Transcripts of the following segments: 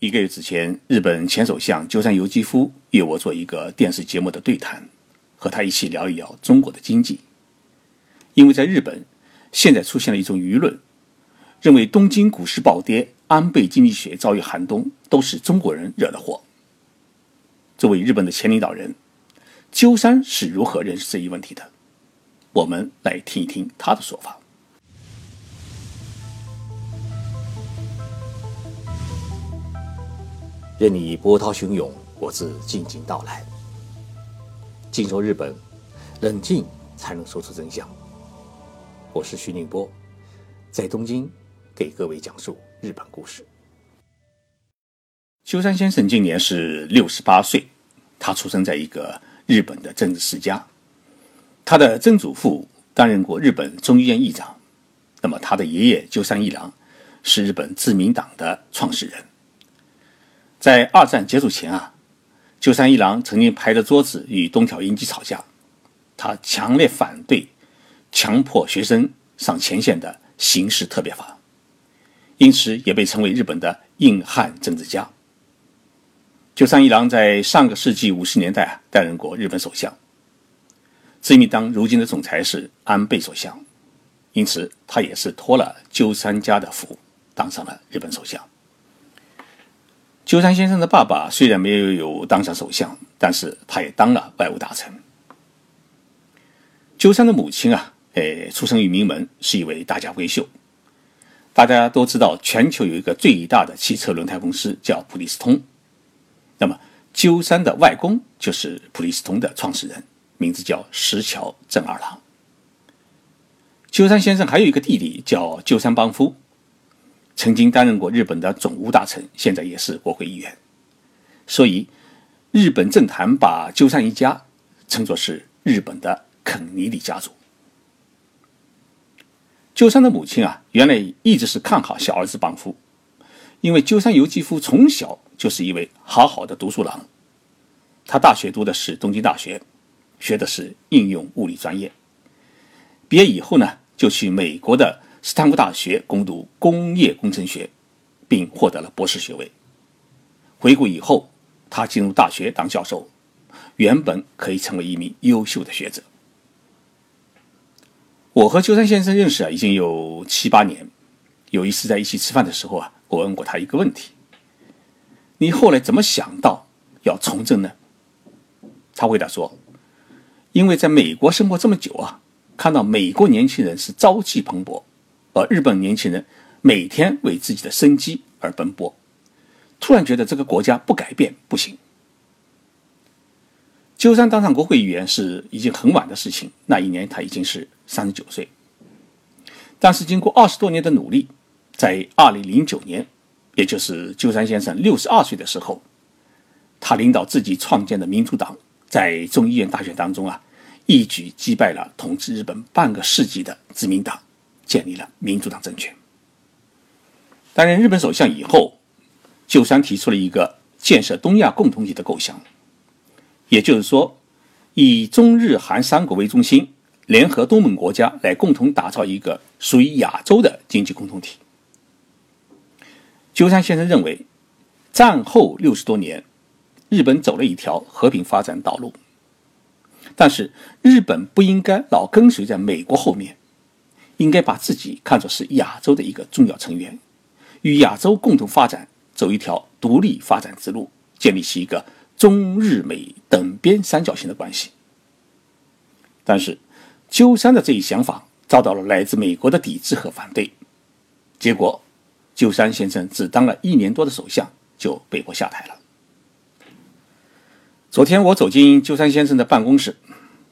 一个月之前，日本前首相鸠山由纪夫约我做一个电视节目的对谈，和他一起聊一聊中国的经济。因为在日本，现在出现了一种舆论，认为东京股市暴跌、安倍经济学遭遇寒冬，都是中国人惹的祸。作为日本的前领导人，鸠山是如何认识这一问题的？我们来听一听他的说法。任你波涛汹涌，我自静静到来。静说日本，冷静才能说出真相。我是徐宁波，在东京给各位讲述日本故事。鸠山先生今年是六十八岁，他出生在一个日本的政治世家，他的曾祖父担任过日本众议院议长，那么他的爷爷鸠山一郎是日本自民党的创始人。在二战结束前啊，鸠山一郎曾经拍着桌子与东条英机吵架，他强烈反对强迫学生上前线的刑事特别法，因此也被称为日本的硬汉政治家。鸠山一郎在上个世纪五十年代啊担任过日本首相，自民党如今的总裁是安倍首相，因此他也是托了鸠山家的福当上了日本首相。鸠山先生的爸爸虽然没有有当上首相，但是他也当了外务大臣。鸠山的母亲啊，诶，出生于名门，是一位大家闺秀。大家都知道，全球有一个最大的汽车轮胎公司叫普利司通。那么，鸠山的外公就是普利司通的创始人，名字叫石桥正二郎。鸠山先生还有一个弟弟叫鸠山邦夫。曾经担任过日本的总务大臣，现在也是国会议员。所以，日本政坛把鸠山一家称作是日本的肯尼迪家族。鸠山的母亲啊，原来一直是看好小儿子邦夫，因为鸠山由纪夫从小就是一位好好的读书郎。他大学读的是东京大学，学的是应用物理专业。毕业以后呢，就去美国的。斯坦福大学攻读工业工程学，并获得了博士学位。回国以后，他进入大学当教授，原本可以成为一名优秀的学者。我和秋山先生认识啊，已经有七八年。有一次在一起吃饭的时候啊，我问过他一个问题：“你后来怎么想到要从政呢？”他回答说：“因为在美国生活这么久啊，看到美国年轻人是朝气蓬勃。”而日本年轻人每天为自己的生计而奔波，突然觉得这个国家不改变不行。鸠山当上国会议员是已经很晚的事情，那一年他已经是三十九岁。但是经过二十多年的努力，在二零零九年，也就是鸠山先生六十二岁的时候，他领导自己创建的民主党，在众议院大选当中啊，一举击败了统治日本半个世纪的自民党。建立了民主党政权。担任日本首相以后，鸠山提出了一个建设东亚共同体的构想，也就是说，以中日韩三国为中心，联合东盟国家来共同打造一个属于亚洲的经济共同体。鸠山先生认为，战后六十多年，日本走了一条和平发展道路，但是日本不应该老跟随在美国后面。应该把自己看作是亚洲的一个重要成员，与亚洲共同发展，走一条独立发展之路，建立起一个中日美等边三角形的关系。但是，鸠山的这一想法遭到了来自美国的抵制和反对，结果，鸠山先生只当了一年多的首相就被迫下台了。昨天我走进鸠山先生的办公室，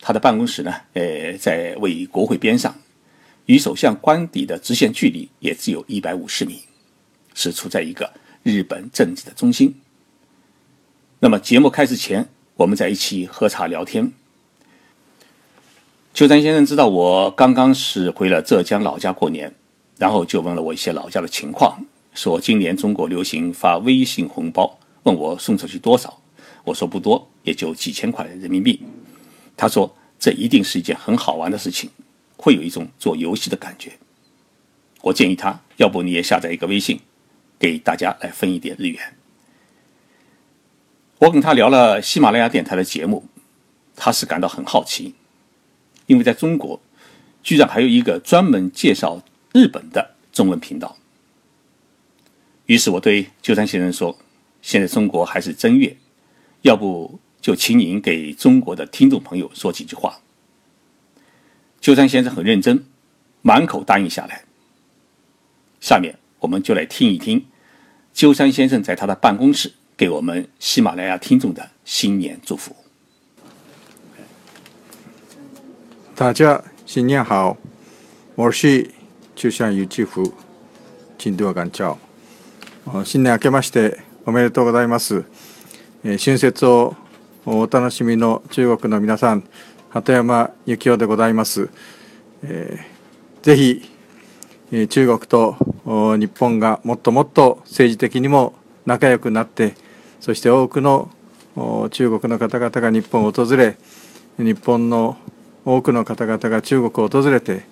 他的办公室呢，呃，在为国会边上。与首相官邸的直线距离也只有一百五十米，是处在一个日本政治的中心。那么节目开始前，我们在一起喝茶聊天。秋山先生知道我刚刚是回了浙江老家过年，然后就问了我一些老家的情况，说今年中国流行发微信红包，问我送出去多少。我说不多，也就几千块人民币。他说这一定是一件很好玩的事情。会有一种做游戏的感觉。我建议他，要不你也下载一个微信，给大家来分一点日元，我跟他聊了喜马拉雅电台的节目，他是感到很好奇，因为在中国居然还有一个专门介绍日本的中文频道。于是我对鸠山先生说：“现在中国还是正月，要不就请您给中国的听众朋友说几句话。”鸠山先生很认真，满口答应下来。下面我们就来听一听鸠山先生在他的办公室给我们喜马拉雅听众的新年祝福。大家新年好，我是秋山有吉福，金多干朝。新年明けましておめでとうございます。春節をお楽しみの中国の皆さん。鳩山幸雄でございます。えー、ぜひ、え中国と日本がもっともっと政治的にも仲良くなって、そして多くの中国の方々が日本を訪れ、日本の多くの方々が中国を訪れて、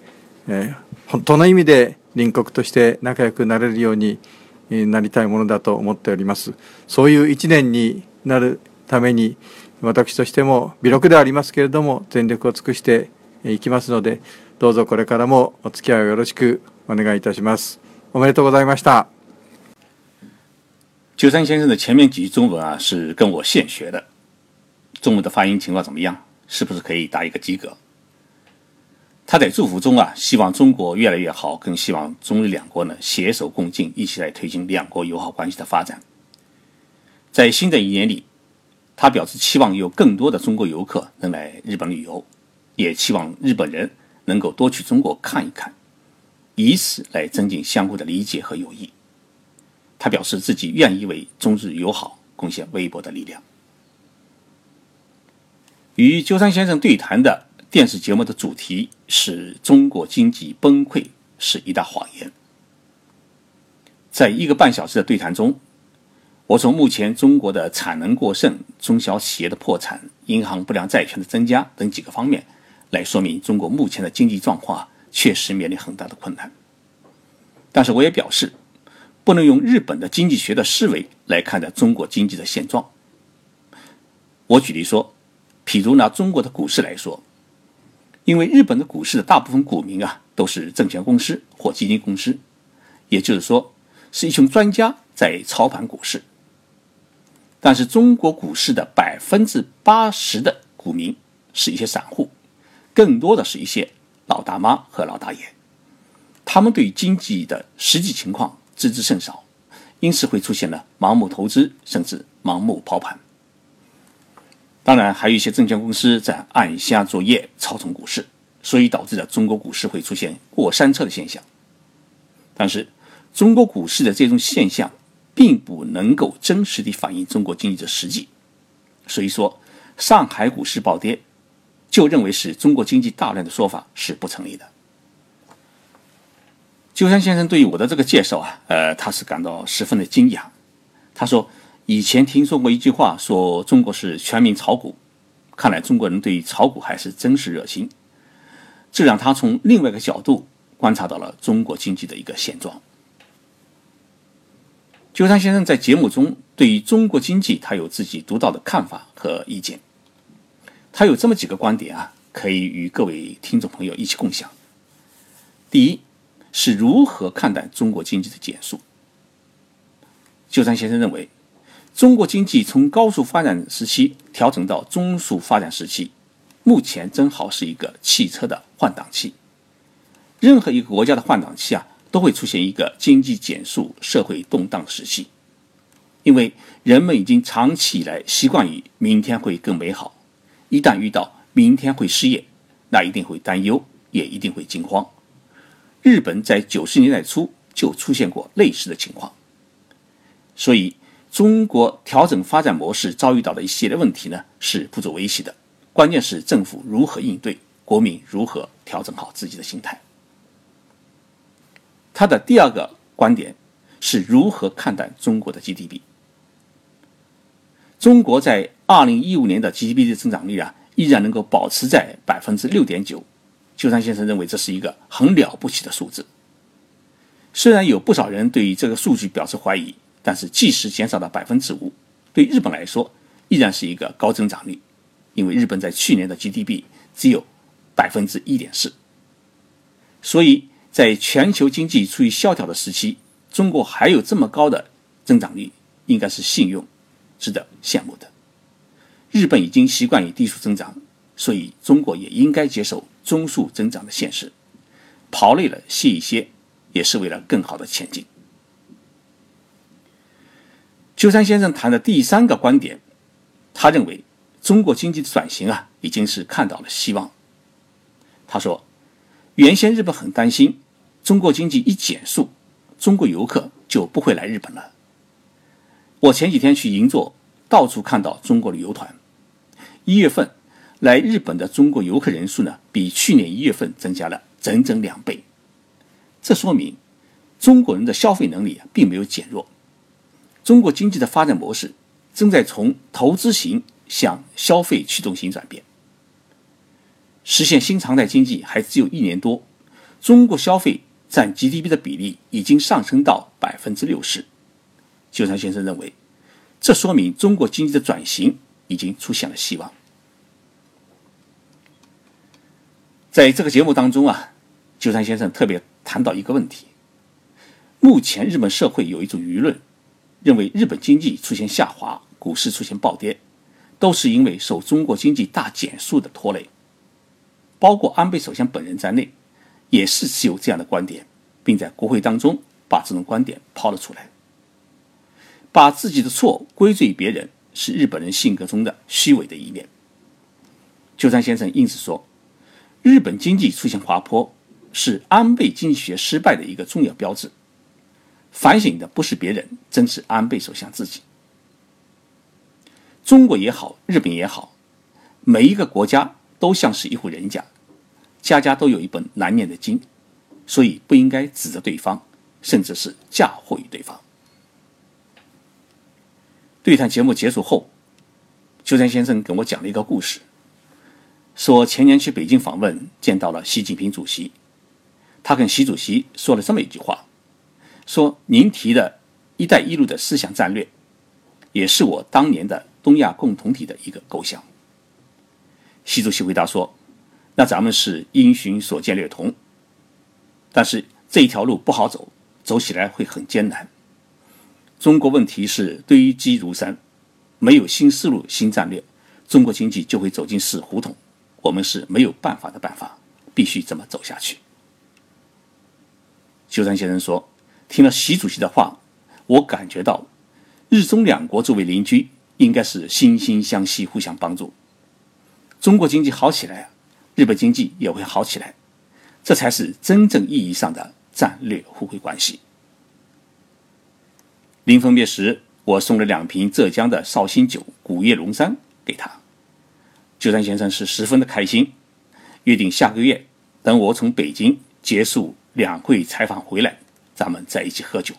えー、本当の意味で隣国として仲良くなれるようになりたいものだと思っておりますそういう一年になるために私としても微力ではありますけれども全力を尽くしていきますのでどうぞこれからもお付き合いをよろしくお願いいたしますおめでとうございました鸠山先生的前面几句中文啊是跟我现学的，中文的发音情况怎么样？是不是可以打一个及格？他在祝福中啊，希望中国越来越好，更希望中日两国呢携手共进，一起来推进两国友好关系的发展。在新的一年里，他表示期望有更多的中国游客能来日本旅游，也期望日本人能够多去中国看一看，以此来增进相互的理解和友谊。他表示自己愿意为中日友好贡献微薄的力量。与鸠山先生对谈的。电视节目的主题是中国经济崩溃是一大谎言。在一个半小时的对谈中，我从目前中国的产能过剩、中小企业的破产、银行不良债权的增加等几个方面来说明中国目前的经济状况确实面临很大的困难。但是我也表示，不能用日本的经济学的思维来看待中国经济的现状。我举例说，譬如拿中国的股市来说。因为日本的股市的大部分股民啊都是证券公司或基金公司，也就是说是一群专家在操盘股市。但是中国股市的百分之八十的股民是一些散户，更多的是一些老大妈和老大爷，他们对经济的实际情况知之甚少，因此会出现了盲目投资甚至盲目抛盘。当然，还有一些证券公司在暗箱作业，操纵股市，所以导致了中国股市会出现过山车的现象。但是，中国股市的这种现象并不能够真实地反映中国经济的实际。所以说，上海股市暴跌，就认为是中国经济大乱的说法是不成立的。鸠山先生对于我的这个介绍啊，呃，他是感到十分的惊讶。他说。以前听说过一句话，说中国是全民炒股，看来中国人对于炒股还是真是热心。这让他从另外一个角度观察到了中国经济的一个现状。鸠山先生在节目中对于中国经济，他有自己独到的看法和意见。他有这么几个观点啊，可以与各位听众朋友一起共享。第一，是如何看待中国经济的减速？鸠山先生认为。中国经济从高速发展时期调整到中速发展时期，目前正好是一个汽车的换挡期。任何一个国家的换挡期啊，都会出现一个经济减速、社会动荡的时期，因为人们已经长期以来习惯于明天会更美好，一旦遇到明天会失业，那一定会担忧，也一定会惊慌。日本在九十年代初就出现过类似的情况，所以。中国调整发展模式遭遇到的一系列问题呢，是不足为奇的。关键是政府如何应对，国民如何调整好自己的心态。他的第二个观点是如何看待中国的 GDP。中国在二零一五年的 GDP 的增长率啊，依然能够保持在百分之六点九。鸠山先生认为这是一个很了不起的数字。虽然有不少人对于这个数据表示怀疑。但是，即使减少到百分之五，对日本来说，依然是一个高增长率，因为日本在去年的 GDP 只有百分之一点四。所以在全球经济处于萧条的时期，中国还有这么高的增长率，应该是幸运，值得羡慕的。日本已经习惯于低速增长，所以中国也应该接受中速增长的现实。跑累了歇一歇，也是为了更好的前进。鸠山先生谈的第三个观点，他认为中国经济的转型啊，已经是看到了希望。他说，原先日本很担心中国经济一减速，中国游客就不会来日本了。我前几天去银座，到处看到中国旅游团。一月份来日本的中国游客人数呢，比去年一月份增加了整整两倍。这说明中国人的消费能力啊，并没有减弱。中国经济的发展模式正在从投资型向消费驱动型转变。实现新常态经济还只有一年多，中国消费占 GDP 的比例已经上升到百分之六十。鸠山先生认为，这说明中国经济的转型。已经出现了希望。在这个节目当中啊，鸠山先生特别谈到一个问题：目前日本社会有一种舆论，认为日本经济出现下滑，股市出现暴跌，都是因为受中国经济大减速的拖累。包括安倍首相本人在内，也是持有这样的观点，并在国会当中把这种观点抛了出来，把自己的错归罪于别人。是日本人性格中的虚伪的一面。鸠山先生因此说，日本经济出现滑坡是安倍经济学失败的一个重要标志。反省的不是别人，正是安倍首相自己。中国也好，日本也好，每一个国家都像是一户人家，家家都有一本难念的经，所以不应该指责对方，甚至是嫁祸于对方。对谈节目结束后，鸠山先生跟我讲了一个故事，说前年去北京访问，见到了习近平主席，他跟习主席说了这么一句话，说您提的一带一路的思想战略，也是我当年的东亚共同体的一个构想。习主席回答说，那咱们是因循所见略同，但是这一条路不好走，走起来会很艰难。中国问题是堆积如山，没有新思路、新战略，中国经济就会走进死胡同。我们是没有办法的办法，必须这么走下去。鸠山先生说：“听了习主席的话，我感觉到，日中两国作为邻居，应该是惺惺相惜、互相帮助。中国经济好起来，日本经济也会好起来，这才是真正意义上的战略互惠关系。”临分别时，我送了两瓶浙江的绍兴酒“古叶龙山”给他。鸠山先生是十分的开心，约定下个月等我从北京结束两会采访回来，咱们在一起喝酒，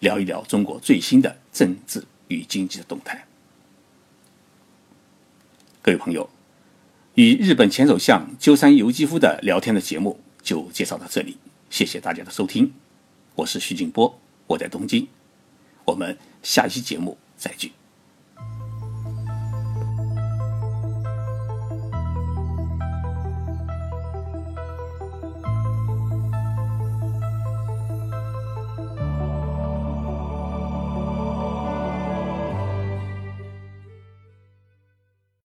聊一聊中国最新的政治与经济的动态。各位朋友，与日本前首相鸠山由纪夫的聊天的节目就介绍到这里，谢谢大家的收听，我是徐静波，我在东京。我们下期节目再聚。